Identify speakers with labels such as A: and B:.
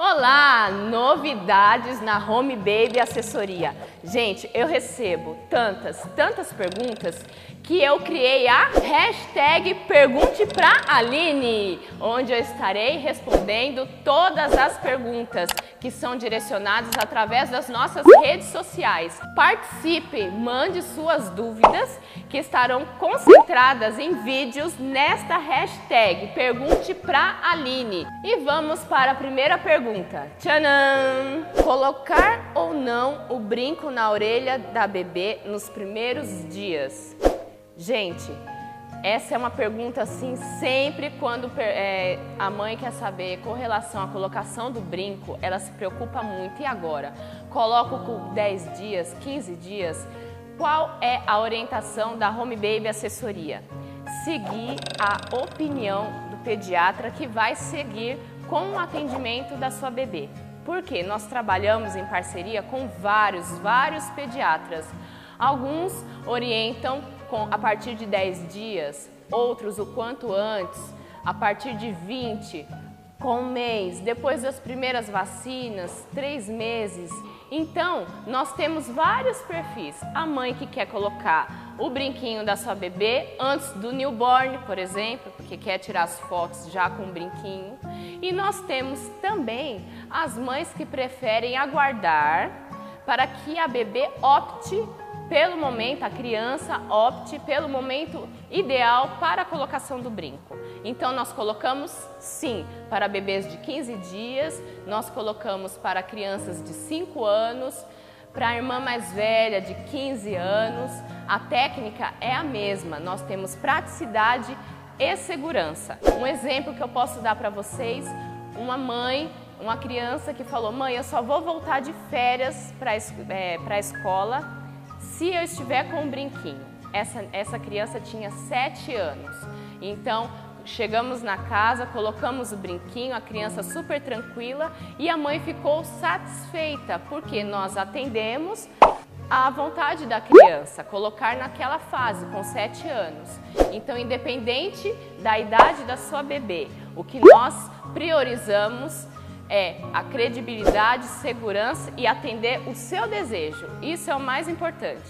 A: Olá, novidades na Home Baby Assessoria. Gente, eu recebo tantas, tantas perguntas que eu criei a hashtag Pergunte pra Aline, onde eu estarei respondendo todas as perguntas que são direcionadas através das nossas redes sociais. Participe, mande suas dúvidas que estarão concentradas em vídeos nesta hashtag Pergunte pra Aline. E vamos para a primeira pergunta. Tcharam! Colocar ou não o brinco na orelha da bebê nos primeiros dias? Gente, essa é uma pergunta assim, sempre quando é, a mãe quer saber com relação à colocação do brinco, ela se preocupa muito. E agora? Coloco com 10 dias, 15 dias? Qual é a orientação da Home Baby Assessoria? Seguir a opinião do pediatra que vai seguir com o atendimento da sua bebê. Porque nós trabalhamos em parceria com vários, vários pediatras. Alguns orientam com, a partir de 10 dias, outros o quanto antes, a partir de 20, com um mês, depois das primeiras vacinas, três meses. Então, nós temos vários perfis. A mãe que quer colocar o brinquinho da sua bebê antes do newborn, por exemplo, porque quer tirar as fotos já com o brinquinho. E nós temos também as mães que preferem aguardar para que a bebê opte pelo momento, a criança opte pelo momento ideal para a colocação do brinco. Então, nós colocamos, sim, para bebês de 15 dias, nós colocamos para crianças de 5 anos, para a irmã mais velha de 15 anos. A técnica é a mesma, nós temos praticidade e segurança. Um exemplo que eu posso dar para vocês, uma mãe uma criança que falou: Mãe, eu só vou voltar de férias para é, a escola se eu estiver com um brinquinho, essa, essa criança tinha 7 anos. Então, chegamos na casa, colocamos o brinquinho, a criança super tranquila e a mãe ficou satisfeita, porque nós atendemos a vontade da criança, colocar naquela fase, com 7 anos. Então, independente da idade da sua bebê, o que nós priorizamos é a credibilidade, segurança e atender o seu desejo. Isso é o mais importante.